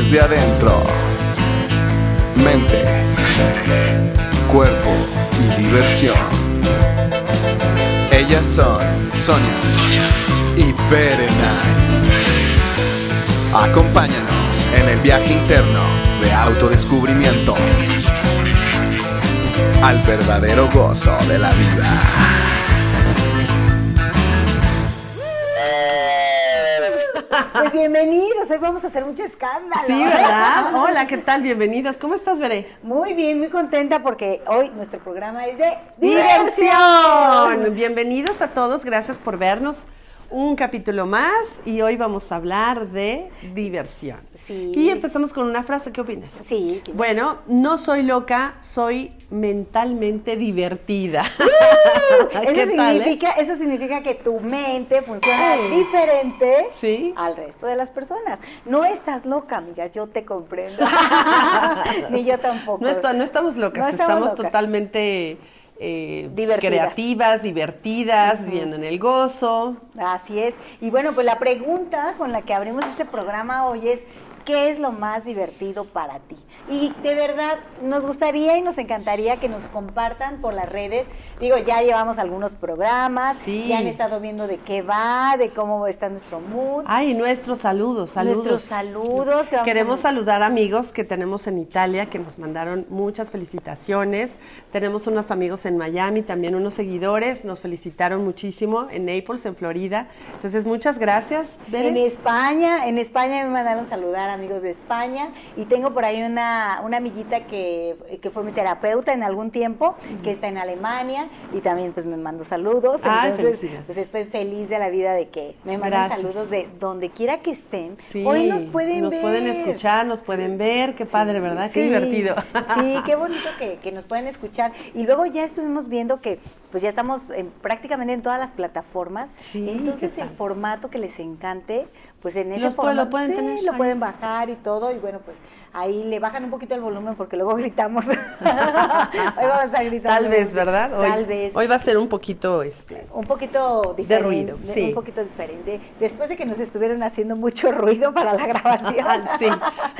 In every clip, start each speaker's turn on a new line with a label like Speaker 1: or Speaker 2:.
Speaker 1: desde adentro. Mente, cuerpo y diversión. Ellas son Sonia y Nice. Acompáñanos en el viaje interno de autodescubrimiento al verdadero gozo de la vida.
Speaker 2: Bienvenidos, hoy vamos a hacer mucho escándalo.
Speaker 3: Sí, ¿verdad? Hola, ¿qué tal? Bienvenidos. ¿Cómo estás, Veré?
Speaker 2: Muy bien, muy contenta porque hoy nuestro programa es de
Speaker 3: diversión. Bienvenidos a todos, gracias por vernos un capítulo más y hoy vamos a hablar de diversión.
Speaker 2: Sí.
Speaker 3: Y empezamos con una frase, ¿qué opinas?
Speaker 2: Sí.
Speaker 3: Bueno, no soy loca, soy mentalmente divertida.
Speaker 2: eso, significa, eso significa que tu mente funciona diferente al resto de las personas. No estás loca, amiga, yo te comprendo. Ni yo tampoco.
Speaker 3: No, no estamos locas, estamos, totalmente... Eh, creativas, divertidas, viviendo en el gozo.
Speaker 2: Así es. Y bueno, pues la pregunta con la que abrimos este programa hoy es, ¿qué es lo más divertido para ti? Y de verdad, nos gustaría y nos encantaría que nos compartan por las redes. Digo, ya llevamos algunos programas, ya han estado viendo de qué va, de cómo está nuestro mood.
Speaker 3: Ay, nuestros saludos, saludos.
Speaker 2: Nuestros saludos.
Speaker 3: Queremos saludar amigos que tenemos en Italia, que nos mandaron muchas felicitaciones. Tenemos unos amigos en Miami, también unos seguidores, nos felicitaron muchísimo en Naples, en Florida. Entonces, muchas gracias.
Speaker 2: En España, en España me mandaron saludar amigos de España y tengo por ahí una una, amiguita que, fue mi terapeuta en algún tiempo, que está en Alemania y también pues me mando saludos. Entonces, pues estoy feliz de la vida de que me mandan saludos de donde quiera que estén. Hoy nos pueden
Speaker 3: nos pueden escuchar, nos pueden ver, qué padre, ¿verdad? Qué divertido.
Speaker 2: Sí, qué bonito que, nos pueden escuchar. Y luego ya estuvimos viendo que pues ya estamos prácticamente en todas las plataformas. Entonces el formato que les encante, pues en ese
Speaker 3: formato lo pueden, tener,
Speaker 2: lo pueden bajar y todo y bueno pues ahí le bajan un poquito el volumen porque luego gritamos. Hoy
Speaker 3: vamos a estar gritando
Speaker 2: tal vez verdad
Speaker 3: hoy, tal vez. hoy va a ser un poquito este
Speaker 2: un poquito diferente
Speaker 3: de ruido sí.
Speaker 2: un poquito diferente. Después de que nos estuvieron haciendo mucho ruido para la grabación.
Speaker 3: Sí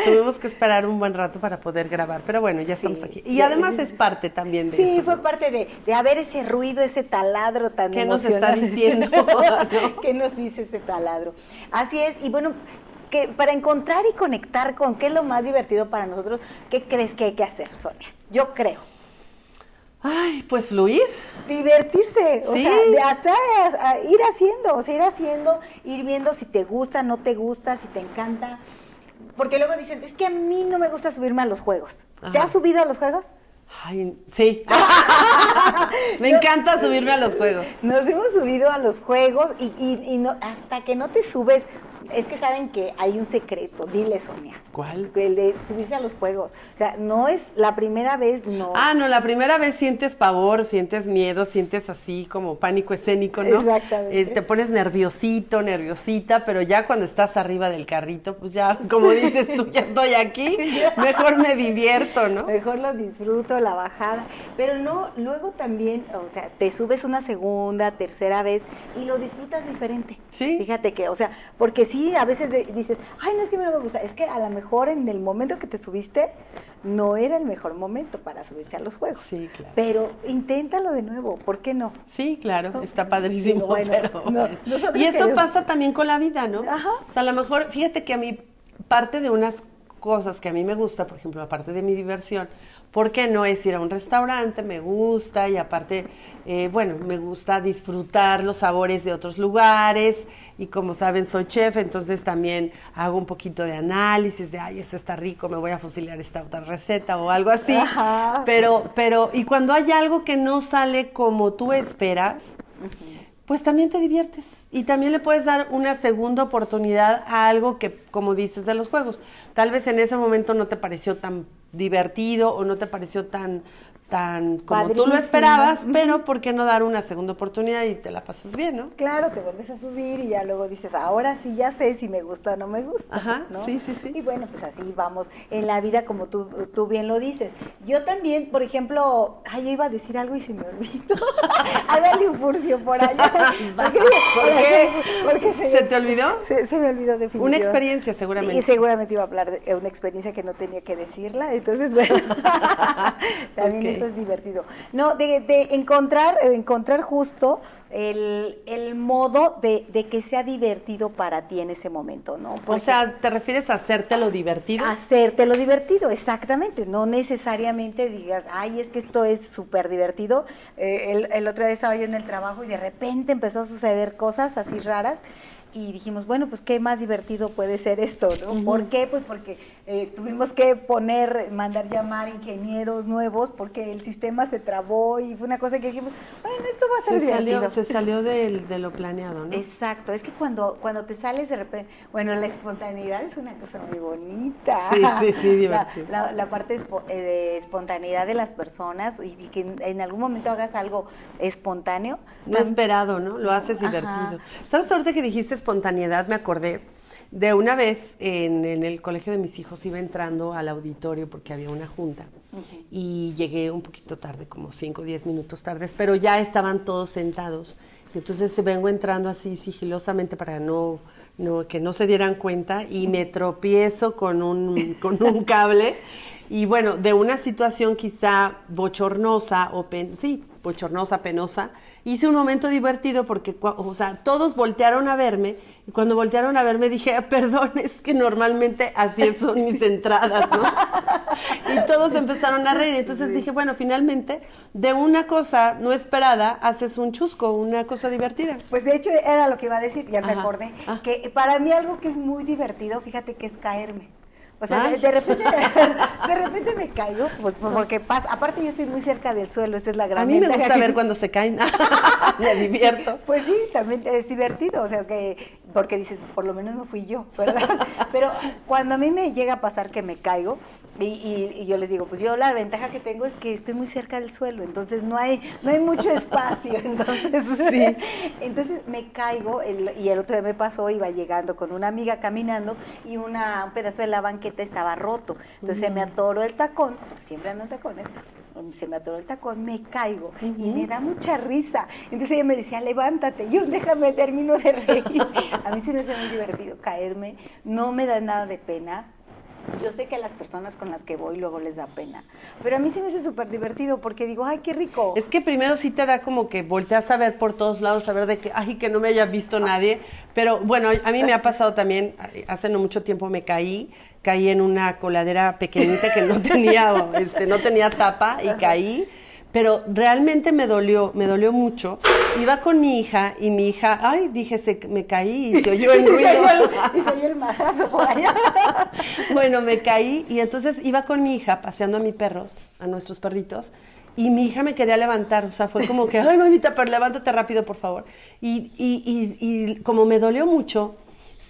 Speaker 3: tuvimos que esperar un buen rato para poder grabar pero bueno ya estamos aquí. Y además es parte también de
Speaker 2: sí fue parte de, de haber ese ruido ese taladro tan
Speaker 3: ¿Qué nos está diciendo?
Speaker 2: ¿Qué nos dice ese taladro? Así es, y bueno, que para encontrar y conectar con qué es lo más divertido para nosotros, ¿qué crees que hay que hacer, Sonia? Yo creo.
Speaker 3: Ay, pues fluir.
Speaker 2: Divertirse, o sea, de hacer, ir haciendo, o sea, ir haciendo, ir viendo si te gusta, no te gusta, si te encanta. Porque luego dicen, es que a mí no me gusta subirme a los juegos. ¿Te has subido a los juegos?
Speaker 3: Ay, sí. Me encanta subirme a los juegos.
Speaker 2: Nos hemos subido a los juegos y, y, no, hasta que no te subes, es que saben que hay un secreto, dile Sonia.
Speaker 3: ¿Cuál?
Speaker 2: El de subirse a los juegos. O sea, no es la primera vez, no.
Speaker 3: Ah, no, la primera vez sientes pavor, sientes miedo, sientes así como pánico escénico, ¿no?
Speaker 2: Exactamente.
Speaker 3: Eh, te pones nerviosito, nerviosita, pero ya cuando estás arriba del carrito, pues ya, como dices tú, ya estoy aquí, mejor me divierto, ¿no?
Speaker 2: Mejor lo disfruto, la bajada. Pero no, luego también, o sea, te subes una segunda, tercera vez y lo disfrutas diferente.
Speaker 3: Sí.
Speaker 2: Fíjate que, o sea, porque sí a veces dices, ay, no es que no me gusta, es que a lo mejor en el momento que te subiste no era el mejor momento para subirse a los juegos.
Speaker 3: Sí, claro.
Speaker 2: Pero inténtalo de nuevo, ¿por qué no?
Speaker 3: Sí, claro, está padrísimo. y eso pasa también con la vida, ¿no?
Speaker 2: Ajá.
Speaker 3: O sea, a lo mejor, fíjate que a mí parte de unas cosas que a mí me gusta, por ejemplo, aparte de mi diversión, ¿por qué no es ir a un restaurante? Me gusta y aparte, eh, bueno, me gusta disfrutar los sabores de otros lugares y como saben soy chef, entonces también hago un poquito de análisis de, ay, eso está rico, me voy a fusilar esta otra receta o algo así. Pero, pero, y cuando hay algo que no sale como tú esperas, pues también te diviertes y también le puedes dar una segunda oportunidad a algo que, como dices, de los juegos. Tal vez en ese momento no te pareció tan divertido o no te pareció tan tan como tú lo esperabas, pero ¿por qué no dar una segunda oportunidad y te la pasas bien, no?
Speaker 2: Claro, te vuelves a subir y ya luego dices, ahora sí ya sé si me gusta o no me gusta,
Speaker 3: Ajá,
Speaker 2: ¿no?
Speaker 3: Sí, sí, sí.
Speaker 2: Y bueno, pues así vamos en la vida como tú, tú bien lo dices. Yo también, por ejemplo, ay, yo iba a decir algo y se me olvidó. darle un furcio por allá.
Speaker 3: ¿Por qué?
Speaker 2: Porque
Speaker 3: se, te olvidó?
Speaker 2: Se, me olvidó definitivamente.
Speaker 3: Una experiencia seguramente.
Speaker 2: Y seguramente iba a hablar de una experiencia que no tenía que decirla, entonces bueno, también eso es divertido. No, de, de encontrar, encontrar justo el, el modo de, de, que sea divertido para ti en ese momento, ¿no?
Speaker 3: o sea, ¿te refieres a hacértelo divertido?
Speaker 2: Hacértelo divertido, exactamente. No necesariamente digas, ay, es que esto es súper divertido. Eh, el, el otro día estaba yo en el trabajo y de repente empezó a suceder cosas así raras y dijimos, bueno, pues qué más divertido puede ser esto, ¿no? ¿Por qué? Pues porque eh, tuvimos que poner, mandar llamar ingenieros nuevos porque el sistema se trabó y fue una cosa que dijimos, bueno, esto va a ser divertido.
Speaker 3: se salió de, de, lo planeado, ¿no?
Speaker 2: Exacto, es que cuando, cuando te sales de repente, bueno, la espontaneidad es una cosa muy bonita.
Speaker 3: Sí, sí, sí, divertido.
Speaker 2: La, la, parte eh, de espontaneidad de las personas y, que en algún momento hagas algo espontáneo.
Speaker 3: No esperado, ¿no? Lo haces divertido. ¿Sabes ahorita que dijiste espontaneidad me acordé de una vez en, el colegio de mis hijos iba entrando al auditorio porque había una junta y llegué un poquito tarde, como 5 o 10 minutos tardes, pero ya estaban todos sentados. Entonces vengo entrando así sigilosamente para no, no, que no se dieran cuenta y me tropiezo con un, con un cable. Y bueno, de una situación quizá bochornosa o pen, sí, bochornosa, penosa, hice un momento divertido porque, o sea, todos voltearon a verme y cuando voltearon a verme dije, ah, perdón, es que normalmente así son mis entradas, ¿no? y todos empezaron a reír. Entonces dije, bueno, finalmente, de una cosa no esperada haces un chusco, una cosa divertida.
Speaker 2: Pues de hecho era lo que iba a decir, ya me acordé, ah. que para mí algo que es muy divertido, fíjate que es caerme. O sea, de, repente, de repente me caigo, pues, porque pasa, aparte yo estoy muy cerca del suelo, esa es la gran
Speaker 3: A mí me gusta ver cuando se caen, me divierto.
Speaker 2: pues sí, también es divertido, o sea, que porque dices, por lo menos no fui yo, ¿verdad? Pero cuando a mí me llega a pasar que me caigo, y, yo les digo, pues yo la ventaja que tengo es que estoy muy cerca del suelo, entonces no hay, no hay mucho espacio, entonces, entonces me caigo, y el otro día me pasó, iba llegando con una amiga caminando y una, un pedazo de la banqueta estaba roto, entonces se me atoró el tacón, siempre ando en tacones, se me atoró el tacón, me caigo y me da mucha risa. Entonces ella me decía, levántate, yo déjame, termino de reír. A mí sí me hace muy divertido caerme, no me da nada de pena, yo sé que a las personas con las que voy luego les da pena, pero a mí sí me hace súper divertido porque digo, ay, qué rico.
Speaker 3: Es que primero sí te da como que volteas a ver por todos lados, a ver de que, ay, que no me haya visto ah. nadie, pero bueno, a mí me ha pasado también, hace no mucho tiempo me caí, caí en una coladera pequeñita que no tenía, este, no tenía tapa y caí pero realmente me dolió, me dolió mucho. Iba con mi hija y mi hija, ay, dije, se, me caí y se oyó el ruido.
Speaker 2: y se oyó el madrazo por allá.
Speaker 3: bueno, me caí y entonces iba con mi hija paseando a mis perros, a nuestros perritos, y mi hija me quería levantar, o sea, fue como que, ay, mamita, pero levántate rápido, por favor. Y, y, y, y como me dolió mucho,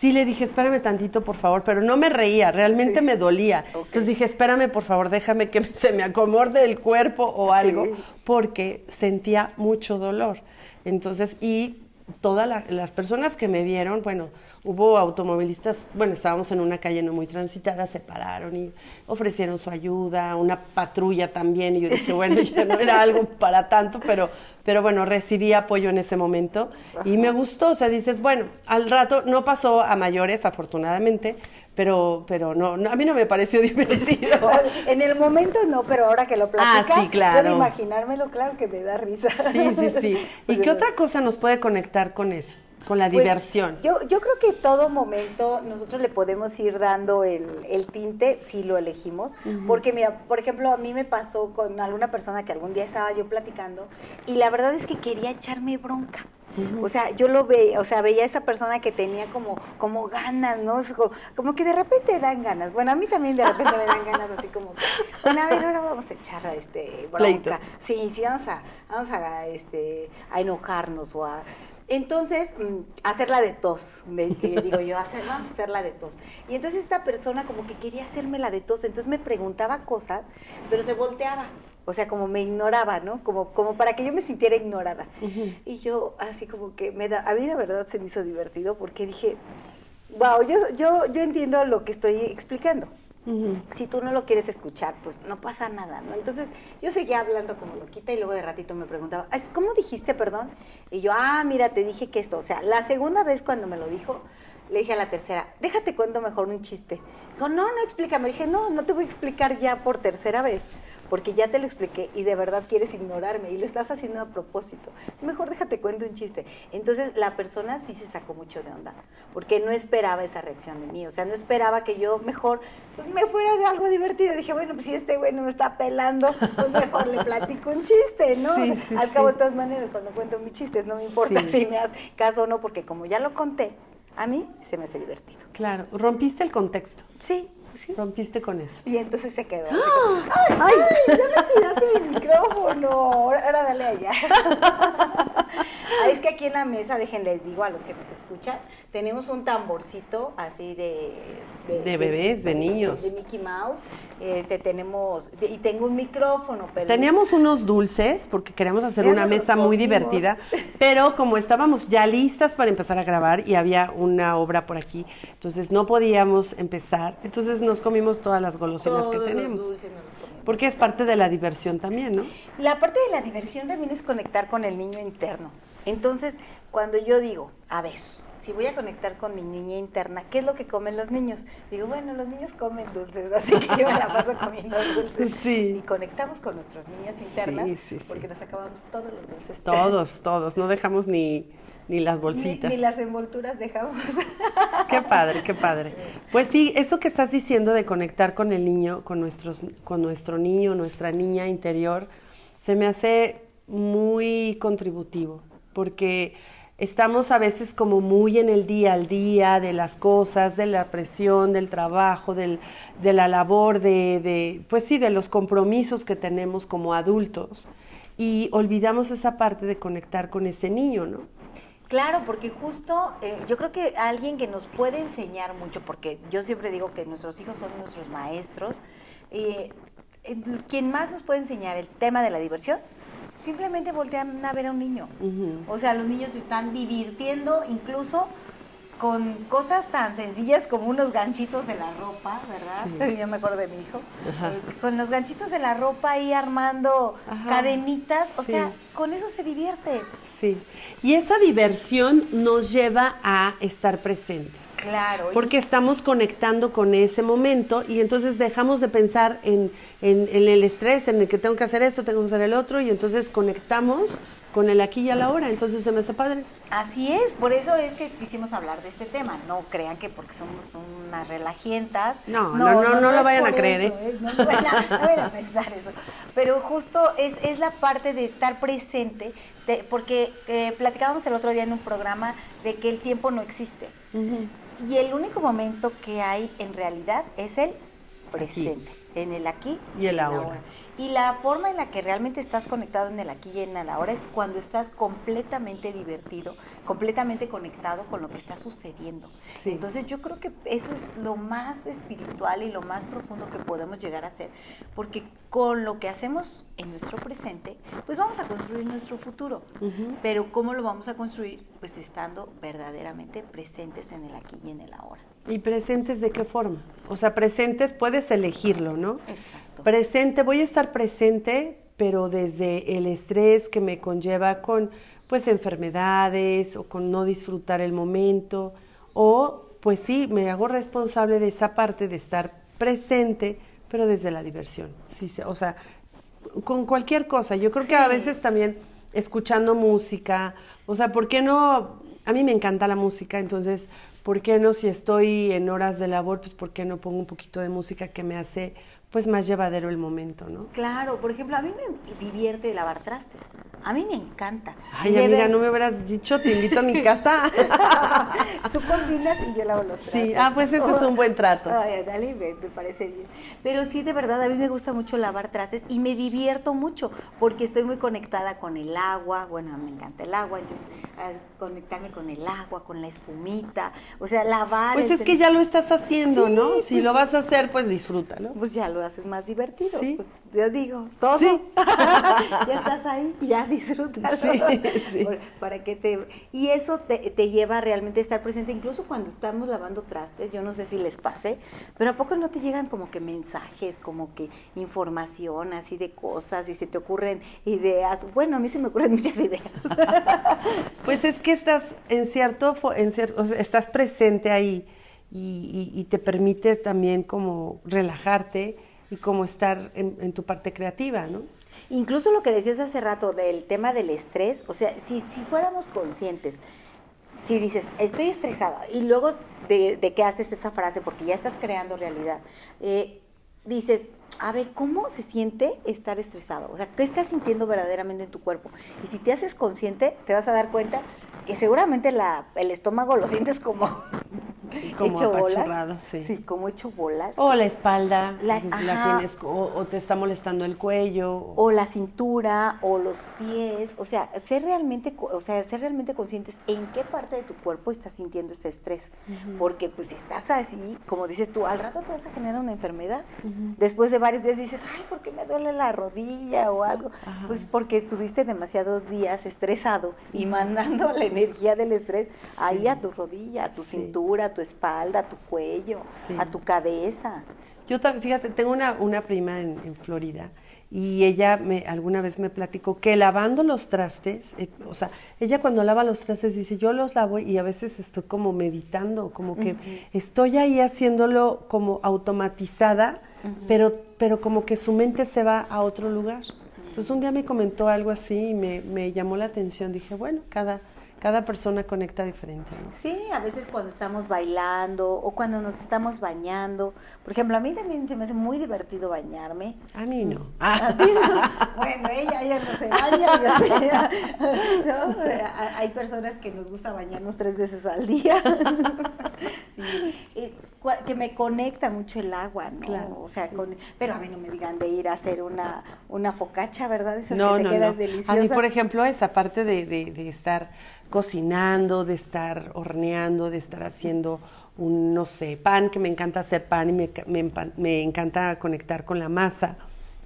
Speaker 3: sí le dije, espérame tantito, por favor, pero no me reía, realmente me dolía. Entonces dije, espérame, por favor, déjame que se me acomode el cuerpo o algo, porque sentía mucho dolor. Entonces, y todas las personas que me vieron, bueno, hubo automovilistas, bueno, estábamos en una calle no muy transitada, se pararon y ofrecieron su ayuda, una patrulla también, y yo dije, bueno, ya no era algo para tanto, pero pero bueno, recibí apoyo en ese momento y me gustó, o sea, dices, bueno, al rato no pasó a mayores, afortunadamente, pero, pero no, a mí no me pareció divertido.
Speaker 2: en el momento no, pero ahora que lo
Speaker 3: ah,
Speaker 2: platicas,
Speaker 3: ah, sí, claro.
Speaker 2: de imaginármelo, claro que me da risa.
Speaker 3: Sí, sí, sí. ¿Y qué otra cosa nos puede conectar con eso? Con la pues, diversión.
Speaker 2: Yo, yo creo que todo momento nosotros le podemos ir dando el, el tinte si lo elegimos. Porque mira, por ejemplo, a mí me pasó con alguna persona que algún día estaba yo platicando y la verdad es que quería echarme bronca. O sea, yo lo veía, o sea, veía a esa persona que tenía como, como ganas, ¿no? Como, que de repente dan ganas. Bueno, a mí también de repente me dan ganas así como, bueno, a ver, ahora vamos a echar este bronca. Sí, sí, vamos a, vamos a, este, a enojarnos o a entonces, mm, hacerla de tos, me, digo yo, hacer, vamos a hacerla de tos. Y entonces esta persona como que quería hacerme la de tos, entonces me preguntaba cosas, pero se volteaba. O sea, como me ignoraba, ¿no? Como, como para que yo me sintiera ignorada. Y yo así como que me da, a mí la verdad se me hizo divertido porque dije, wow, yo, yo, yo entiendo lo que estoy explicando. Si tú no lo quieres escuchar, pues no pasa nada, ¿no? Entonces yo seguía hablando como loquita y luego de ratito me preguntaba, ¿cómo dijiste, perdón? Y yo, ah, mira, te dije que esto, o sea, la segunda vez cuando me lo dijo, le dije a la tercera, déjate cuento mejor un chiste. Dijo, no, no explícame. Le dije, no, no te voy a explicar ya por tercera vez porque ya te lo expliqué y de verdad quieres ignorarme y lo estás haciendo a propósito. Mejor déjate cuento un chiste. Entonces la persona sí se sacó mucho de onda, porque no esperaba esa reacción de mí, o sea, no esperaba que yo mejor pues me fuera de algo divertido. Dije, bueno, pues si este güey no me está pelando, pues mejor le platico un chiste, ¿no? al cabo de todas maneras, cuando cuento mis chistes, no me importa si me das caso o no, porque como ya lo conté, a mí se me hace divertido.
Speaker 3: Claro, rompiste el contexto.
Speaker 2: Sí,
Speaker 3: Rompiste con eso.
Speaker 2: Y entonces se quedó. ¡Ay, ay, ya me tiraste mi micrófono! Ahora, dale allá. es que aquí en la mesa, déjenles digo a los que nos escuchan, tenemos un tamborcito así de...
Speaker 3: De, bebés, de, niños.
Speaker 2: De, Mickey Mouse. Este, tenemos... y tengo un micrófono, pero...
Speaker 3: Teníamos unos dulces, porque queríamos hacer una mesa muy divertida, pero como estábamos ya listas para empezar a grabar y había una obra por aquí, entonces no podíamos empezar. Entonces nos comimos todas las golosinas que teníamos. Porque es parte de la diversión también, ¿no?
Speaker 2: La parte de la diversión también es conectar con el niño interno. Entonces, cuando yo digo, a ver, si voy a conectar con mi niña interna, ¿qué es lo que comen los niños? Digo, bueno, los niños comen dulces, así que yo me la paso comiendo dulces. Sí. Y conectamos con nuestras niñas internas porque nos acabamos todos los dulces.
Speaker 3: Todos, todos, no dejamos ni ni las bolsitas.
Speaker 2: Ni, las envolturas dejamos.
Speaker 3: Qué padre, qué padre. Pues sí, eso que estás diciendo de conectar con el niño, con, nuestros, con nuestro niño, nuestra niña interior, se me hace muy contributivo, porque estamos a veces como muy en el día al día de las cosas, de la presión, del trabajo, del, de la labor, de, de, pues sí, de los compromisos que tenemos como adultos y olvidamos esa parte de conectar con ese niño, ¿no?
Speaker 2: Claro, porque justo eh, yo creo que alguien que nos puede enseñar mucho, porque yo siempre digo que nuestros hijos son nuestros maestros, eh, quien más nos puede enseñar el tema de la diversión, simplemente voltean a ver a un niño. O sea, los niños se están divirtiendo incluso con cosas tan sencillas como unos ganchitos de la ropa, ¿verdad? Yo me acuerdo de mi hijo. Eh, con los ganchitos de la ropa ahí armando cadenitas, o sea, con eso se divierte.
Speaker 3: Sí. Y esa diversión nos lleva a estar presentes.
Speaker 2: Claro.
Speaker 3: Porque estamos conectando con ese momento y entonces dejamos de pensar en, en, el estrés, en el que tengo que hacer esto, tengo que hacer el otro, y entonces conectamos con el aquí y a la hora, entonces se me hace padre.
Speaker 2: Así es, por eso es que quisimos hablar de este tema. No crean que porque somos unas relajientas.
Speaker 3: No, no, no, no, lo vayan a creer, ¿eh?
Speaker 2: ¿eh? No, vayan a, pensar eso. Pero justo es, es la parte de estar presente, porque eh, platicábamos el otro día en un programa de que el tiempo no existe. Y el único momento que hay en realidad es el presente, en el aquí
Speaker 3: y el ahora.
Speaker 2: Y la forma en la que realmente estás conectado en el aquí y en el ahora es cuando estás completamente divertido, completamente conectado con lo que está sucediendo. Entonces yo creo que eso es lo más espiritual y lo más profundo que podemos llegar a hacer, porque con lo que hacemos en nuestro presente, pues vamos a construir nuestro futuro. Pero ¿cómo lo vamos a construir? Pues estando verdaderamente presentes en el aquí y en el ahora.
Speaker 3: ¿Y presentes de qué forma? O sea, presentes puedes elegirlo, ¿no?
Speaker 2: Exacto.
Speaker 3: Presente, voy a estar presente, pero desde el estrés que me conlleva con pues enfermedades o con no disfrutar el momento o pues sí, me hago responsable de esa parte de estar presente, pero desde la diversión. Sí, o sea, con cualquier cosa. Yo creo que a veces también escuchando música, o sea, ¿por qué no? A mí me encanta la música, entonces, ¿por qué no si estoy en horas de labor, pues por qué no pongo un poquito de música que me hace pues más llevadero el momento, ¿no?
Speaker 2: Claro, por ejemplo, a mí me divierte lavar trastes. A mí me encanta.
Speaker 3: Ay, amiga, no me habrás dicho, te invito a mi casa.
Speaker 2: Tú cocinas y yo lavo los trastes.
Speaker 3: Sí, ah, pues ese es un buen trato.
Speaker 2: Ay, dale, me, me, parece bien. Pero sí, de verdad, a mí me gusta mucho lavar trastes y me divierto mucho porque estoy muy conectada con el agua. Bueno, me encanta el agua, entonces conectarme con el agua, con la espumita, o sea, lavar.
Speaker 3: Pues es que ya lo estás haciendo, ¿no? Si pues lo vas a hacer, pues disfrútalo.
Speaker 2: Pues ya lo lo haces más divertido.
Speaker 3: Sí.
Speaker 2: Pues, yo digo, todo.
Speaker 3: Sí.
Speaker 2: ya estás ahí, ya disfrutas.
Speaker 3: Sí.
Speaker 2: Para que te y eso te, te lleva realmente a estar presente incluso cuando estamos lavando trastes, yo no sé si les pase, pero a poco no te llegan como que mensajes, como que información así de cosas y se te ocurren ideas. Bueno, a mí se me ocurren muchas ideas.
Speaker 3: Pues es que estás en cierto, en cier- o sea, estás presente ahí y, y- y te permite también como relajarte y como estar en, tu parte creativa, ¿no?
Speaker 2: Incluso lo que decías hace rato del tema del estrés, o sea, si, si fuéramos conscientes, si dices, estoy estresada, y luego de, de que haces esa frase, porque ya estás creando realidad, eh, dices, a ver, ¿cómo se siente estar estresado? O sea, ¿qué estás sintiendo verdaderamente en tu cuerpo? Y si te haces consciente, te vas a dar cuenta que seguramente la, el estómago lo sientes como,
Speaker 3: Como
Speaker 2: hecho bolas.
Speaker 3: sí.
Speaker 2: Sí, como hecho bolas.
Speaker 3: O la espalda,
Speaker 2: La-
Speaker 3: la, tienes, o, o te está molestando el cuello.
Speaker 2: o la cintura o los pies, o sea, ser realmente, o sea, ser realmente conscientes en qué parte de tu cuerpo estás sintiendo este estrés, porque pues si estás así, como dices tú, al rato te vas a generar una enfermedad. Después de varios días dices, "Ay, ¿por qué me duele la rodilla o algo?"
Speaker 3: Ajá.
Speaker 2: Pues porque estuviste demasiados días estresado y mandando la energía del estrés ahí a tu rodilla, a tu
Speaker 3: Sí.
Speaker 2: cintura, a tu espalda, a tu cuello,
Speaker 3: Sí.
Speaker 2: a tu cabeza.
Speaker 3: Yo también, fíjate, tengo una, una prima en, en Florida y ella me, alguna vez me platicó que lavando los trastes, eh, o sea, ella cuando lava los trastes dice, yo los lavo y a veces estoy como meditando, como que estoy ahí haciéndolo como automatizada, pero, pero como que su mente se va a otro lugar. Entonces un día me comentó algo así y me, me llamó la atención, dije, bueno, cada, cada persona conecta diferente. ¿no?
Speaker 2: Sí, a veces cuando estamos bailando o cuando nos estamos bañando. Por ejemplo, a mí también se me hace muy divertido bañarme.
Speaker 3: A mí no.
Speaker 2: ¿A ti no? Bueno, ella, ella no se baña, yo sé. ¿no? Ha- Hay personas que nos gusta bañarnos tres veces al día. Y- y cua- que me conecta mucho el agua, ¿no?
Speaker 3: Claro,
Speaker 2: o sea, con- pero a mí no me digan de ir a hacer una, una focacha, ¿verdad? Esas
Speaker 3: No,
Speaker 2: que te
Speaker 3: no,
Speaker 2: deliciosas.
Speaker 3: A mí, por ejemplo, esa parte de, de- de estar cocinando, de estar horneando, de estar haciendo un, no sé, pan, que me encanta hacer pan y me, me encanta conectar con la masa.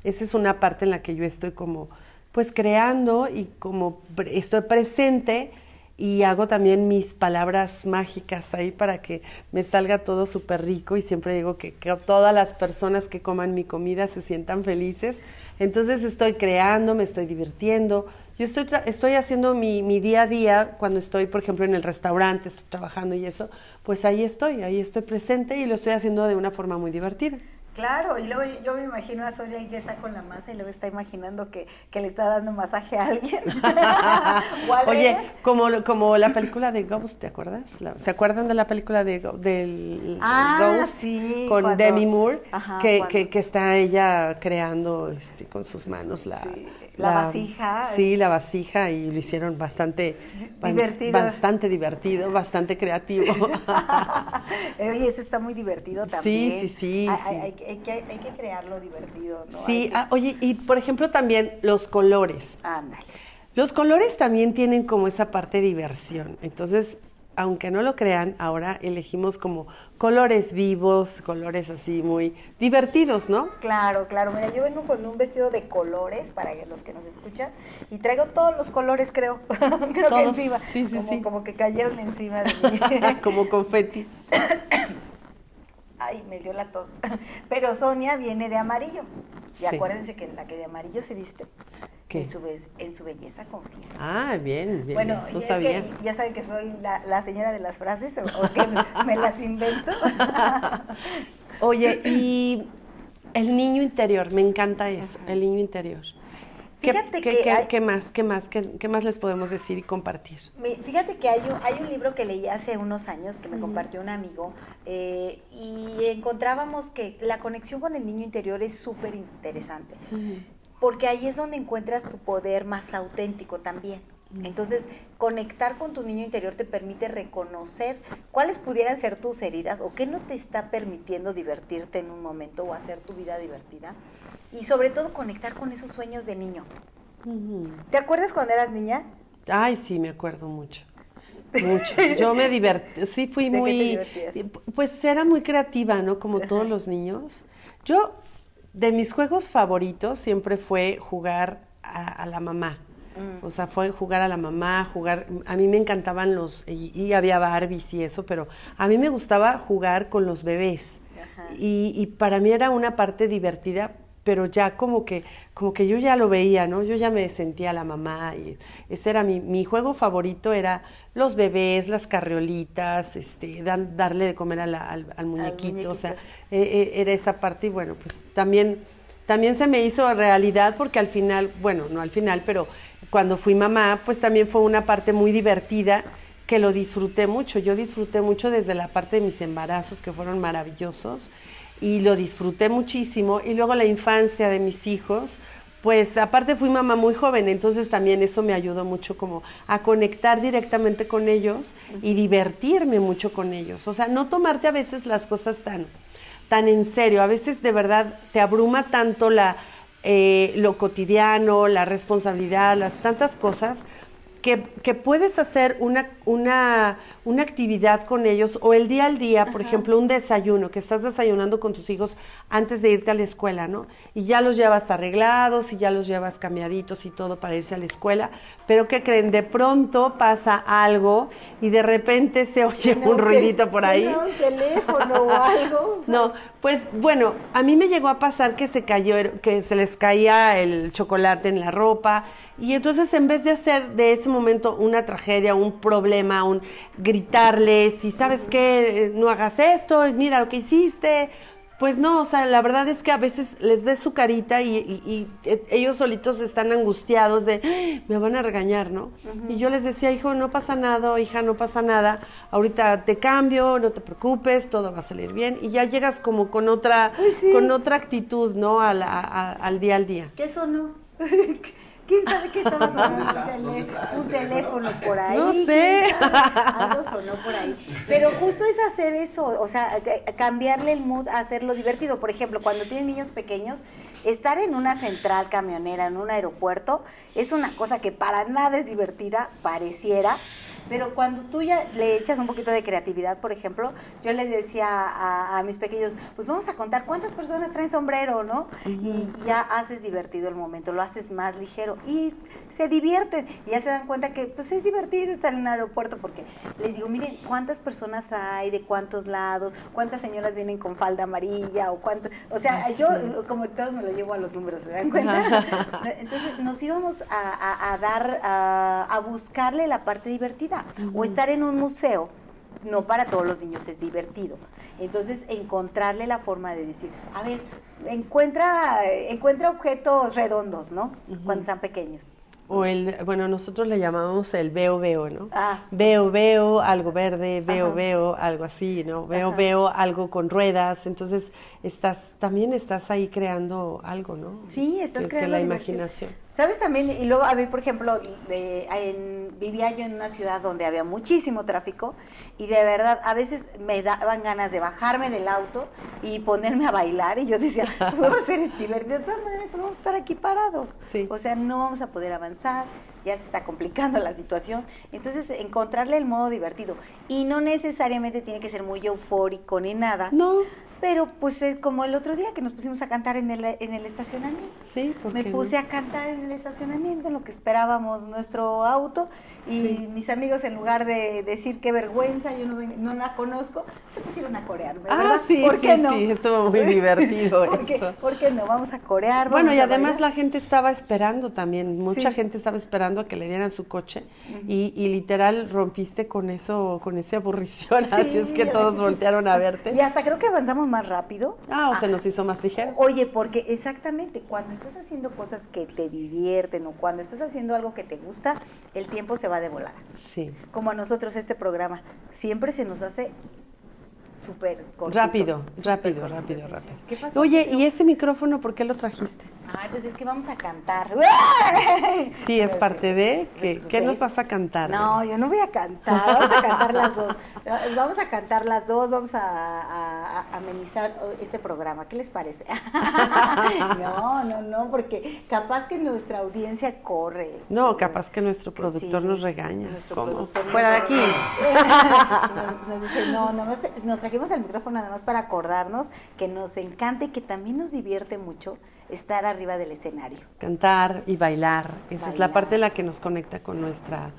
Speaker 3: Esa es una parte en la que yo estoy como, pues creando y como estoy presente y hago también mis palabras mágicas ahí para que me salga todo súper rico y siempre digo que todas las personas que coman mi comida se sientan felices. Entonces estoy creando, me estoy divirtiendo. Yo estoy, tra- estoy haciendo mi, mi día a día cuando estoy, por ejemplo, en el restaurante, estoy trabajando y eso, pues ahí estoy, ahí estoy presente y lo estoy haciendo de una forma muy divertida.
Speaker 2: Claro, y luego yo, me imagino a Sonia que está con la masa y luego está imaginando que, que le está dando masaje a alguien.
Speaker 3: Oye, como, como la película de Ghost, ¿te acuerdas? La- ¿Se acuerdan de la película de del
Speaker 2: Ah,
Speaker 3: Ghost
Speaker 2: sí,
Speaker 3: con
Speaker 2: cuando-
Speaker 3: Demi Moore?
Speaker 2: Ajá,
Speaker 3: que, que, que está ella creando este, con sus manos la,
Speaker 2: Sí, la vasija.
Speaker 3: Sí, la vasija y lo hicieron bastante
Speaker 2: Divertido.
Speaker 3: Bastante divertido, bastante creativo.
Speaker 2: Oye, eso está muy divertido también.
Speaker 3: sí, sí, sí.
Speaker 2: hay- hay que- hay que, hay que crearlo divertido, ¿no?
Speaker 3: Sí,
Speaker 2: que-
Speaker 3: ah, oye, y por ejemplo también los colores.
Speaker 2: Ándale.
Speaker 3: Los colores también tienen como esa parte de diversión. Entonces, aunque no lo crean, ahora elegimos como colores vivos, colores así muy divertidos, ¿no?
Speaker 2: Claro, claro. Mira, yo vengo con un vestido de colores para que los que nos escuchan y traigo todos los colores, creo. creo que
Speaker 3: Todos,
Speaker 2: encima.
Speaker 3: sí, sí,
Speaker 2: como,
Speaker 3: sí.
Speaker 2: como que cayeron encima de mí.
Speaker 3: como confeti.
Speaker 2: Ay, me dio la tos. Pero Sonia viene de amarillo. Y acuérdense que la que de amarillo se viste,
Speaker 3: ¿Qué?
Speaker 2: En, su, be- en su belleza confía.
Speaker 3: Ah, bien, bien.
Speaker 2: Bueno,
Speaker 3: no
Speaker 2: y es
Speaker 3: sabía.
Speaker 2: que ya saben que soy la, la señora de las frases o, o que me, me las invento.
Speaker 3: Oye, y el niño interior, me encanta eso, el niño interior. ¿Qué,
Speaker 2: Fíjate
Speaker 3: qué-
Speaker 2: que
Speaker 3: qué-
Speaker 2: hay-
Speaker 3: qué más, qué más, qué, qué más les podemos decir y compartir?
Speaker 2: Fíjate que hay un, hay un libro que leí hace unos años que me compartió un amigo eh, y encontrábamos que la conexión con el niño interior es súper interesante. Porque ahí es donde encuentras tu poder más auténtico también. Entonces, conectar con tu niño interior te permite reconocer cuáles pudieran ser tus heridas o qué no te está permitiendo divertirte en un momento o hacer tu vida divertida. Y sobre todo conectar con esos sueños de niño. ¿Te acuerdas cuando eras niña?
Speaker 3: Ay, sí, me acuerdo mucho. Mucho. Yo me divertí, sí fui
Speaker 2: ¿De qué te
Speaker 3: muy,
Speaker 2: divertías?
Speaker 3: pues era muy creativa, ¿no? Como todos los niños. Yo de mis juegos favoritos siempre fue jugar a, a la mamá. O sea, fue jugar a la mamá, jugar. A mí me encantaban los. Y, y había Barbies y eso, pero a mí me gustaba jugar con los bebés. Y, y para mí era una parte divertida, pero ya como que, como que yo ya lo veía, ¿no? Yo ya me sentía la mamá. Y ese era mi, mi juego favorito, era los bebés, las carriolitas, este, dan- darle de comer a la- al, al muñequito. O sea, eh, eh, era esa parte y bueno, pues también, también se me hizo realidad porque al final, bueno, no al final, pero cuando fui mamá, pues también fue una parte muy divertida que lo disfruté mucho. Yo disfruté mucho desde la parte de mis embarazos, que fueron maravillosos, y lo disfruté muchísimo. Y luego la infancia de mis hijos, pues aparte fui mamá muy joven, entonces también eso me ayudó mucho como a conectar directamente con ellos y divertirme mucho con ellos. O sea, no tomarte a veces las cosas tan, tan en serio. A veces de verdad te abruma tanto la, eh, lo cotidiano, la responsabilidad, las tantas cosas, que, que puedes hacer una, una, una actividad con ellos o el día al día, por ejemplo, un desayuno, que estás desayunando con tus hijos antes de irte a la escuela, ¿no? Y ya los llevas arreglados y ya los llevas cambiaditos y todo para irse a la escuela, pero ¿qué creen? De pronto pasa algo y de repente se oye un ruidito por ahí.
Speaker 2: un teléfono o algo.
Speaker 3: No, pues bueno, a mí me llegó a pasar que se cayó, que se les caía el chocolate en la ropa y entonces en vez de hacer de ese momento una tragedia, un problema, un gritarles y sabes qué, no hagas esto, mira lo que hiciste, pues no, o sea, la verdad es que a veces les ves su carita y, y- y, eh, ellos solitos están angustiados de, "Ah, me van a regañar, ¿no? Y yo les decía, hijo, no pasa nada, hija, no pasa nada, ahorita te cambio, no te preocupes, todo va a salir bien. Y ya llegas como con otra,
Speaker 2: sí.
Speaker 3: con otra actitud, ¿no? Al, a- a- al día al día.
Speaker 2: ¿Qué sonó? ¿Quién sabe qué estaba sonando? Un,
Speaker 4: ¿Dónde
Speaker 2: tele-
Speaker 4: está el
Speaker 2: un
Speaker 4: teléfono?
Speaker 2: teléfono por ahí.
Speaker 3: No
Speaker 2: ¿quién
Speaker 3: sé.
Speaker 2: Algo sonó por ahí. Pero justo es hacer eso, o sea, ca- cambiarle el mood, hacerlo divertido. Por ejemplo, cuando tienes niños pequeños, estar en una central camionera, en un aeropuerto, es una cosa que para nada es divertida, pareciera. Pero cuando tú ya le echas un poquito de creatividad, por ejemplo, yo les decía a, a mis pequeños, pues vamos a contar cuántas personas traen sombrero, ¿no? Y ya haces divertido el momento, lo haces más ligero y se divierten. Y ya se dan cuenta que pues es divertido estar en un aeropuerto porque les digo, miren cuántas personas hay, de cuántos lados, cuántas señoras vienen con falda amarilla o cuántas, o sea, yo como todos me lo llevo a los números, ¿se dan cuenta? Entonces nos íbamos a, a- a dar, a, a buscarle la parte divertida o estar en un museo. No para todos los niños es divertido. Entonces, encontrarle la forma de decir, a ver, encuentra, encuentra objetos redondos, ¿no? Cuando están pequeños.
Speaker 3: O el, bueno, nosotros le llamamos el veo, veo, ¿no?
Speaker 2: Ah.
Speaker 3: Veo, veo, algo verde, veo,
Speaker 2: Ajá.
Speaker 3: veo, algo así, ¿no? Veo,
Speaker 2: Ajá.
Speaker 3: veo, algo con ruedas. Entonces, estás, también estás ahí creando algo, ¿no?
Speaker 2: Sí, estás creando
Speaker 3: la
Speaker 2: diversión.
Speaker 3: imaginación.
Speaker 2: ¿Sabes también? Y luego, a mí, por ejemplo, de- en- vivía yo en una ciudad donde había muchísimo tráfico y de verdad, a veces me daban ganas de bajarme del auto y ponerme a bailar y yo decía, vamos a hacer divertido, de todas maneras vamos a estar aquí parados.
Speaker 3: Sí.
Speaker 2: O sea, no vamos a poder avanzar, ya se está complicando la situación. Entonces, encontrarle el modo divertido. Y no necesariamente tiene que ser muy eufórico ni nada.
Speaker 3: No,
Speaker 2: Pero pues es como el otro día que nos pusimos a cantar en el, en el estacionamiento.
Speaker 3: sí, ¿por
Speaker 2: Me puse a cantar en el estacionamiento, en lo que esperábamos nuestro auto, y mis amigos, en lugar de decir qué vergüenza, yo no, no la conozco, se pusieron a corearme,
Speaker 3: Ah,
Speaker 2: ¿verdad?
Speaker 3: sí,
Speaker 2: ¿Por
Speaker 3: sí,
Speaker 2: qué no?
Speaker 3: sí, estuvo muy divertido
Speaker 2: ¿Por, qué,
Speaker 3: eso.
Speaker 2: por qué no? Vamos a corear.
Speaker 3: Bueno,
Speaker 2: vamos
Speaker 3: y
Speaker 2: a
Speaker 3: además la gente estaba esperando también, mucha
Speaker 2: Sí.
Speaker 3: gente estaba esperando a que le dieran su coche y, y literal rompiste con eso, con esa aburrición, así es que todos voltearon a verte.
Speaker 2: Y hasta creo que avanzamos más rápido.
Speaker 3: Ah, o se nos hizo más ligero.
Speaker 2: Oye, porque exactamente, cuando estás haciendo cosas que te divierten o cuando estás haciendo algo que te gusta, el tiempo se va de volada.
Speaker 3: Sí.
Speaker 2: Como a nosotros este programa, siempre se nos hace súper cortito.
Speaker 3: Rápido, rápido,
Speaker 2: cortito,
Speaker 3: rápido,
Speaker 2: sí,
Speaker 3: rápido.
Speaker 2: ¿Qué pasó?
Speaker 3: Oye,
Speaker 2: ¿Qué
Speaker 3: ¿y ese micrófono por qué lo trajiste?
Speaker 2: Ay, pues es que vamos a cantar.
Speaker 3: Sí, es parte de... ¿Qué, qué nos vas a cantar?
Speaker 2: No, yo no voy a cantar, vamos a cantar las dos. Vamos a cantar las dos, vamos a, a- a amenizar este programa. ¿Qué les parece? No, no, no, porque capaz que nuestra audiencia corre.
Speaker 3: No, capaz que nuestro productor
Speaker 2: Sí,
Speaker 3: nos regaña.
Speaker 2: nuestro
Speaker 3: ¿Cómo?
Speaker 2: productor nos
Speaker 3: Fuera de aquí.
Speaker 2: nos dice, no, no, nos, nos trajiste saquemos el micrófono además para acordarnos que nos encanta y que también nos divierte mucho estar arriba del escenario.
Speaker 3: Cantar y bailar, esa es la
Speaker 2: Bailar.
Speaker 3: parte en la que nos conecta con nuestra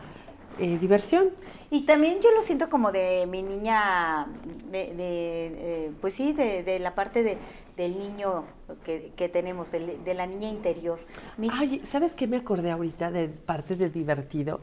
Speaker 3: eh, diversión.
Speaker 2: Y también yo lo siento como de mi niña, de, de, eh, pues sí, de, de la parte de, del niño que, que tenemos, de, la niña interior. Mi-
Speaker 3: Ay, ¿sabes qué me acordé ahorita de parte de divertido?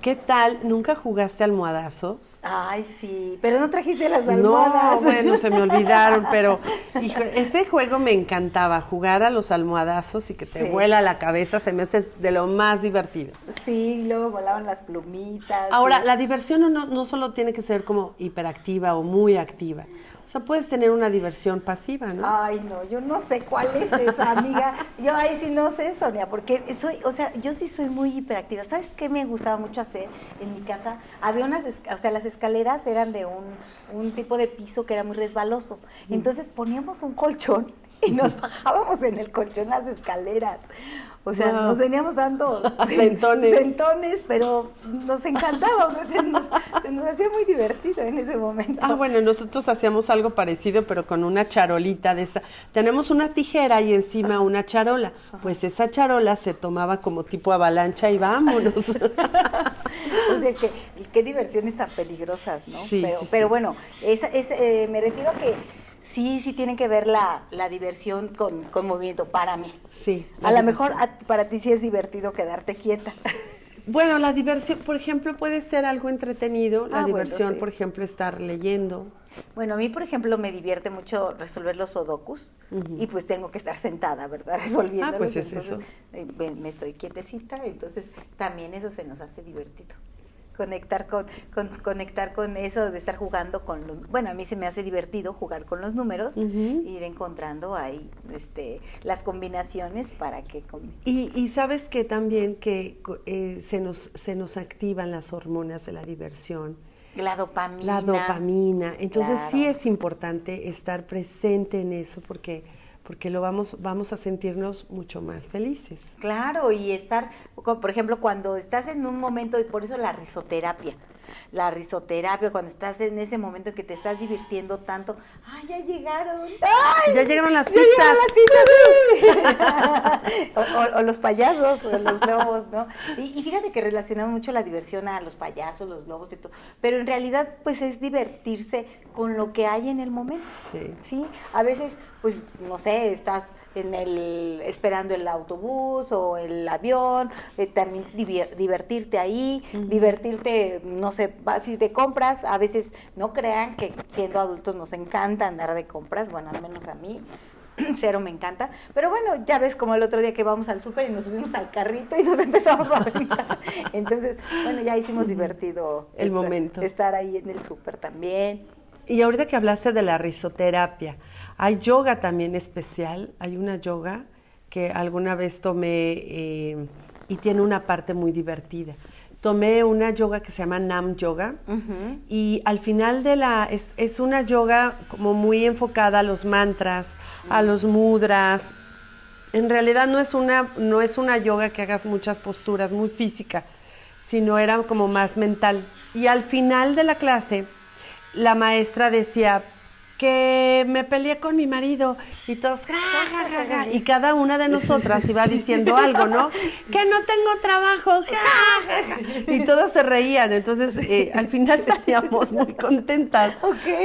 Speaker 3: ¿Qué tal? ¿Nunca jugaste almohadazos?
Speaker 2: Ay, sí, pero no trajiste las almohadas.
Speaker 3: No, bueno, se me olvidaron, pero hijo, ese juego me encantaba, jugar a los almohadazos y que te
Speaker 2: Sí.
Speaker 3: vuela la cabeza, se me hace de lo más divertido.
Speaker 2: Sí, luego volaban las plumitas.
Speaker 3: Ahora, la diversión no solo tiene que ser como hiperactiva o muy activa, o sea, puedes tener una diversión pasiva, ¿no?
Speaker 2: Ay, no, yo no sé cuál es esa, amiga. Yo ahí sí no sé, Sonia, porque soy, o sea, yo sí soy muy hiperactiva. ¿Sabes qué me gustaba mucho hacer en mi casa? Había unas, o sea, las escaleras eran de un, un tipo de piso que era muy resbaloso. Entonces poníamos un colchón y nos bajábamos en el colchón las escaleras. O sea,
Speaker 3: Wow.
Speaker 2: nos veníamos dando
Speaker 3: Sentones.
Speaker 2: sentones, pero nos encantaba, o sea, se nos, se nos hacía muy divertido en ese momento.
Speaker 3: Ah, bueno, nosotros hacíamos algo parecido, pero con una charolita de esa. Tenemos una tijera y encima una charola. Pues esa charola se tomaba como tipo avalancha y vámonos.
Speaker 2: O sea, que, qué diversiones tan peligrosas, ¿no?
Speaker 3: Sí,
Speaker 2: pero,
Speaker 3: sí,
Speaker 2: pero
Speaker 3: sí.
Speaker 2: bueno, esa, es, eh, me refiero a que sí, sí tiene que ver la, la diversión con, con movimiento para mí.
Speaker 3: Sí.
Speaker 2: A lo mejor a- para ti sí es divertido quedarte quieta.
Speaker 3: Bueno, la diversión, por ejemplo, puede ser algo entretenido. La
Speaker 2: Ah, bueno,
Speaker 3: diversión,
Speaker 2: sí.
Speaker 3: por ejemplo, estar leyendo.
Speaker 2: Bueno, a mí, por ejemplo, me divierte mucho resolver los sudokus y pues tengo que estar sentada, ¿verdad? Resolviéndolos.
Speaker 3: Ah, pues es
Speaker 2: entonces,
Speaker 3: eso.
Speaker 2: eh, me, me estoy quietecita, entonces también eso se nos hace divertido. Conectar con, con- conectar con eso de estar jugando con los... Bueno, a mí se me hace divertido jugar con los números, ir encontrando ahí este, las combinaciones para que...
Speaker 3: Y, y sabes que también que eh, se, nos, se nos activan las hormonas de la diversión.
Speaker 2: La dopamina.
Speaker 3: La dopamina. Entonces sí es importante estar presente en eso porque, porque lo vamos, vamos a sentirnos mucho más felices.
Speaker 2: Claro, y estar, por ejemplo, cuando estás en un momento, y por eso la risoterapia, la risoterapia, cuando estás en ese momento en que te estás divirtiendo tanto, ¡ay, ya llegaron! ¡Ay!
Speaker 3: Ya llegaron las
Speaker 2: ¡Ya llegaron
Speaker 3: pizzas.
Speaker 2: las pizzas! o, o- o los payasos, o los globos, ¿no? Y, y fíjate que relacionamos mucho la diversión a los payasos, los globos y todo, pero en realidad, pues es divertirse con lo que hay en el momento.
Speaker 3: Sí.
Speaker 2: Sí, a veces, pues, no sé, estás en el esperando el autobús o el avión, eh, también divertirte ahí, divertirte, no sé, vas a ir de compras, a veces no crean que siendo adultos nos encanta andar de compras, bueno, al menos a mí. Cero me encanta, pero bueno, ya ves como el otro día que vamos al súper y nos subimos al carrito y nos empezamos a brincar. Entonces, bueno, ya hicimos divertido
Speaker 3: El
Speaker 2: estar-
Speaker 3: momento.
Speaker 2: estar ahí en el súper también.
Speaker 3: Y ahorita que hablaste de la risoterapia, hay yoga también especial, hay una yoga que alguna vez tomé eh, y tiene una parte muy divertida. Tomé una yoga que se llama Nam Yoga y al final de la, es, es una yoga como muy enfocada a los mantras, a los mudras. En realidad no es una, no es una yoga que hagas muchas posturas, muy física, sino era como más mental. Y al final de la clase, la maestra decía que me peleé con mi marido y todos ja, ja, ja, ja, y cada una de nosotras iba diciendo algo, ¿no? Que no tengo trabajo, y todas se reían, entonces eh, al final salíamos muy contentas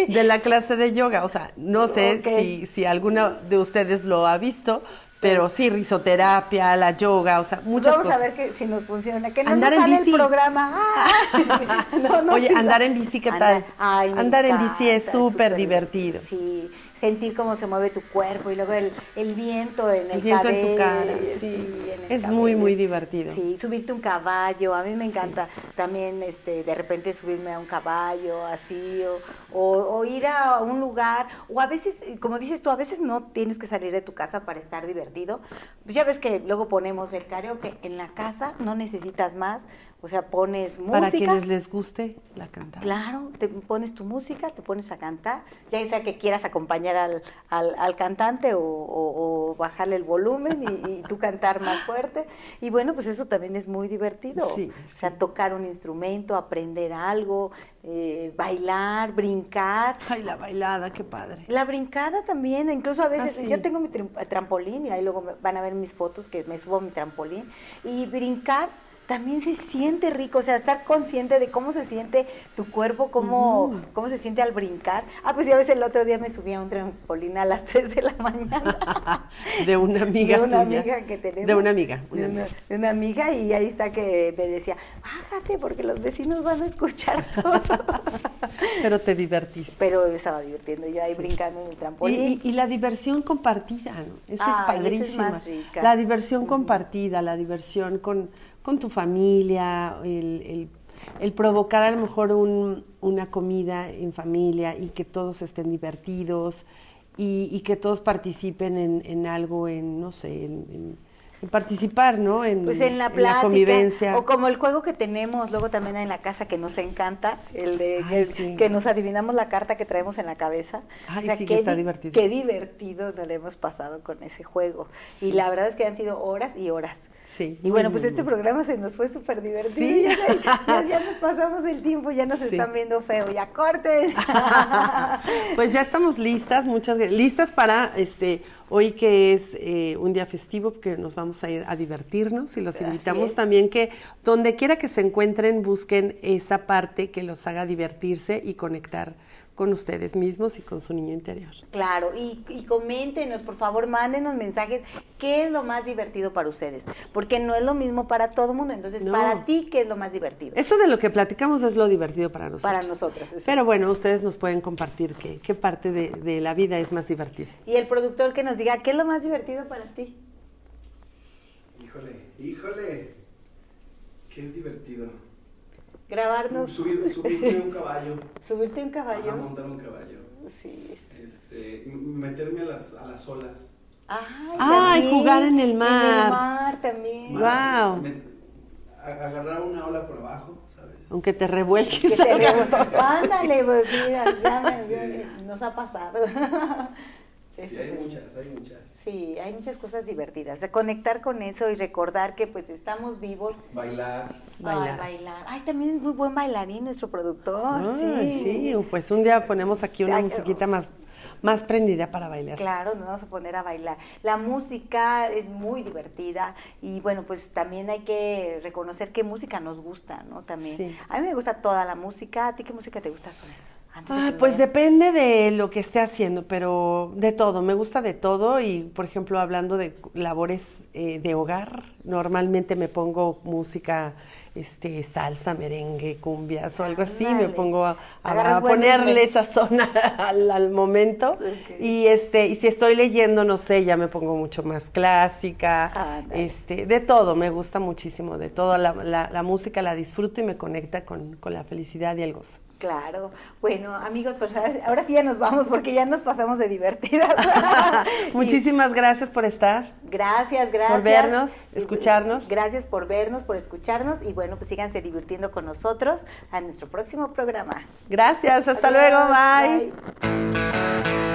Speaker 3: de la clase de yoga, o sea, no sé si, si alguna de ustedes lo ha visto, pero sí, risoterapia, la yoga, o sea, muchas
Speaker 2: Vamos
Speaker 3: cosas.
Speaker 2: a ver que, si nos funciona. Que no
Speaker 3: Andar
Speaker 2: nos
Speaker 3: en
Speaker 2: sale
Speaker 3: bici.
Speaker 2: el programa. Ah. No, no,
Speaker 3: Oye,
Speaker 2: sí,
Speaker 3: andar en bici, ¿qué
Speaker 2: Andar-
Speaker 3: tal?
Speaker 2: ay, me
Speaker 3: Andar en bici es súper divertido.
Speaker 2: Sí, sentir cómo se mueve tu cuerpo y luego el, el viento en el,
Speaker 3: El viento en tu cara,
Speaker 2: cabello,
Speaker 3: sí.
Speaker 2: en el
Speaker 3: Es muy, muy
Speaker 2: cabello.
Speaker 3: divertido.
Speaker 2: Sí, subirte un caballo, a mí me
Speaker 3: Sí.
Speaker 2: encanta también este, de repente subirme a un caballo así, o, o- o ir a un lugar, o a veces, como dices tú, a veces no tienes que salir de tu casa para estar divertido. Pues ya ves que luego ponemos el karaoke en la casa, no necesitas más, O sea, pones música.
Speaker 3: Para quienes les guste la cantada.
Speaker 2: Claro, te pones tu música, te pones a cantar, ya sea que quieras acompañar al, al, al cantante o, o, o, bajarle el volumen y, y, tú cantar más fuerte. Y bueno, pues eso también es muy divertido.
Speaker 3: Sí,
Speaker 2: o sea, tocar un instrumento, aprender algo, eh, bailar, brincar.
Speaker 3: Ay, la bailada, qué padre.
Speaker 2: La brincada también, incluso a veces,
Speaker 3: Ah, sí.
Speaker 2: yo tengo mi trampolín y ahí luego van a ver mis fotos que me subo a mi trampolín y brincar también se siente rico, o sea, estar consciente de cómo se siente tu cuerpo, cómo, cómo se siente al brincar. Ah, pues ya ves, el otro día me subí a un trampolín a las 3 de la mañana.
Speaker 3: De una amiga
Speaker 2: de una
Speaker 3: tuya.
Speaker 2: amiga que tenemos.
Speaker 3: De una amiga. una
Speaker 2: De una,
Speaker 3: amiga.
Speaker 2: de una amiga y ahí está que me decía, bájate porque los vecinos van a escuchar todo.
Speaker 3: Pero te divertiste.
Speaker 2: Pero me estaba divirtiendo yo ahí brincando en el trampolín.
Speaker 3: y- y la diversión compartida, ¿no? Esa es
Speaker 2: esa es
Speaker 3: padrísima.
Speaker 2: más rica.
Speaker 3: La diversión compartida, la diversión con, con tu familia, el, el- el provocar a lo mejor un- una comida en familia y que todos estén divertidos y, y que todos participen en, en algo, en, no sé, en, participar, ¿no? En,
Speaker 2: Pues en la plática,
Speaker 3: convivencia.
Speaker 2: o como el juego que tenemos luego también en la casa que nos encanta, el de
Speaker 3: Ay,
Speaker 2: que,
Speaker 3: sí.
Speaker 2: que nos adivinamos la carta que traemos en la cabeza.
Speaker 3: Ay, sí, que está
Speaker 2: di-
Speaker 3: divertido.
Speaker 2: Qué divertido nos lo hemos pasado con ese juego. Y la verdad es que han sido horas y horas.
Speaker 3: Sí,
Speaker 2: Y bueno, pues este programa se nos fue súper divertido.
Speaker 3: Sí.
Speaker 2: Ya, se- ya- ya nos pasamos el tiempo, ya nos
Speaker 3: Sí.
Speaker 2: están viendo feo, ya corten.
Speaker 3: pues ya estamos listas, muchas listas para este hoy que es eh, un día festivo, porque nos vamos a ir a divertirnos y los
Speaker 2: Así
Speaker 3: invitamos
Speaker 2: es.
Speaker 3: también que donde quiera que se encuentren busquen esa parte que los haga divertirse y conectar con ustedes mismos y con su niño interior.
Speaker 2: Claro, y, y coméntenos, por favor, mándenos mensajes, ¿qué es lo más divertido para ustedes? Porque no es lo mismo para todo el mundo, entonces,
Speaker 3: No.
Speaker 2: para ti, ¿qué es lo más divertido?
Speaker 3: Esto de lo que platicamos es lo divertido para nosotros.
Speaker 2: Para nosotras.
Speaker 3: Pero bueno, ustedes nos pueden compartir qué, qué parte de, de la vida es más divertida.
Speaker 2: Y el productor que nos diga, ¿qué es lo más divertido para ti?
Speaker 4: Híjole, híjole. Que es divertido.
Speaker 2: Grabarnos,
Speaker 4: Subir, subirme a un caballo.
Speaker 2: subirte a un
Speaker 4: Ajá,
Speaker 2: caballo.
Speaker 4: montar un caballo.
Speaker 2: Sí.
Speaker 4: Este, meterme a las, a las olas.
Speaker 2: Ay,
Speaker 3: Ay,
Speaker 2: también.
Speaker 3: jugar en el
Speaker 2: En
Speaker 3: mar.
Speaker 2: el mar también.
Speaker 3: Guau. Wow.
Speaker 4: Me- agarrar una ola por abajo, ¿sabes?
Speaker 3: Aunque te revuelques.
Speaker 2: Que te Ándale, pues sí, ya
Speaker 4: Sí.
Speaker 2: ya nos ha pasado.
Speaker 4: Sí, hay muchas, hay muchas.
Speaker 2: Sí, hay muchas cosas divertidas. De conectar con eso y recordar que pues estamos vivos.
Speaker 4: Bailar.
Speaker 3: Bailar.
Speaker 2: Ay, bailar. Ay, también es muy buen bailarín nuestro productor.
Speaker 3: Ay, sí, pues un día ponemos aquí una
Speaker 2: Ay,
Speaker 3: musiquita más, más prendida para bailar.
Speaker 2: Claro, nos vamos a poner a bailar. La música es muy divertida y bueno, pues también hay que reconocer qué música nos gusta, ¿no? También.
Speaker 3: Sí.
Speaker 2: A mí me gusta toda la música. ¿A ti qué música te gusta, Sonia?
Speaker 3: Ah, pues depende de lo que esté haciendo, pero de todo, me gusta de todo y por ejemplo hablando de labores eh, de hogar, normalmente me pongo música, este, salsa, merengue, cumbias o algo así, me pongo a, ponerle esa zona al, al momento. Y este, y si estoy leyendo, no sé, ya me pongo mucho más clásica, este, de todo, me gusta muchísimo, de todo, la, la- la música la disfruto y me conecta con, con la felicidad y el gozo.
Speaker 2: Claro. Bueno, amigos, pues ahora, sí ya nos vamos porque ya nos pasamos de divertidas. Y
Speaker 3: Muchísimas gracias por estar.
Speaker 2: Gracias, gracias.
Speaker 3: Por vernos, escucharnos.
Speaker 2: Gracias por vernos, por escucharnos y bueno, pues síganse divirtiendo con nosotros a nuestro próximo programa.
Speaker 3: Gracias, hasta
Speaker 2: Adiós,
Speaker 3: luego, bye.
Speaker 2: bye.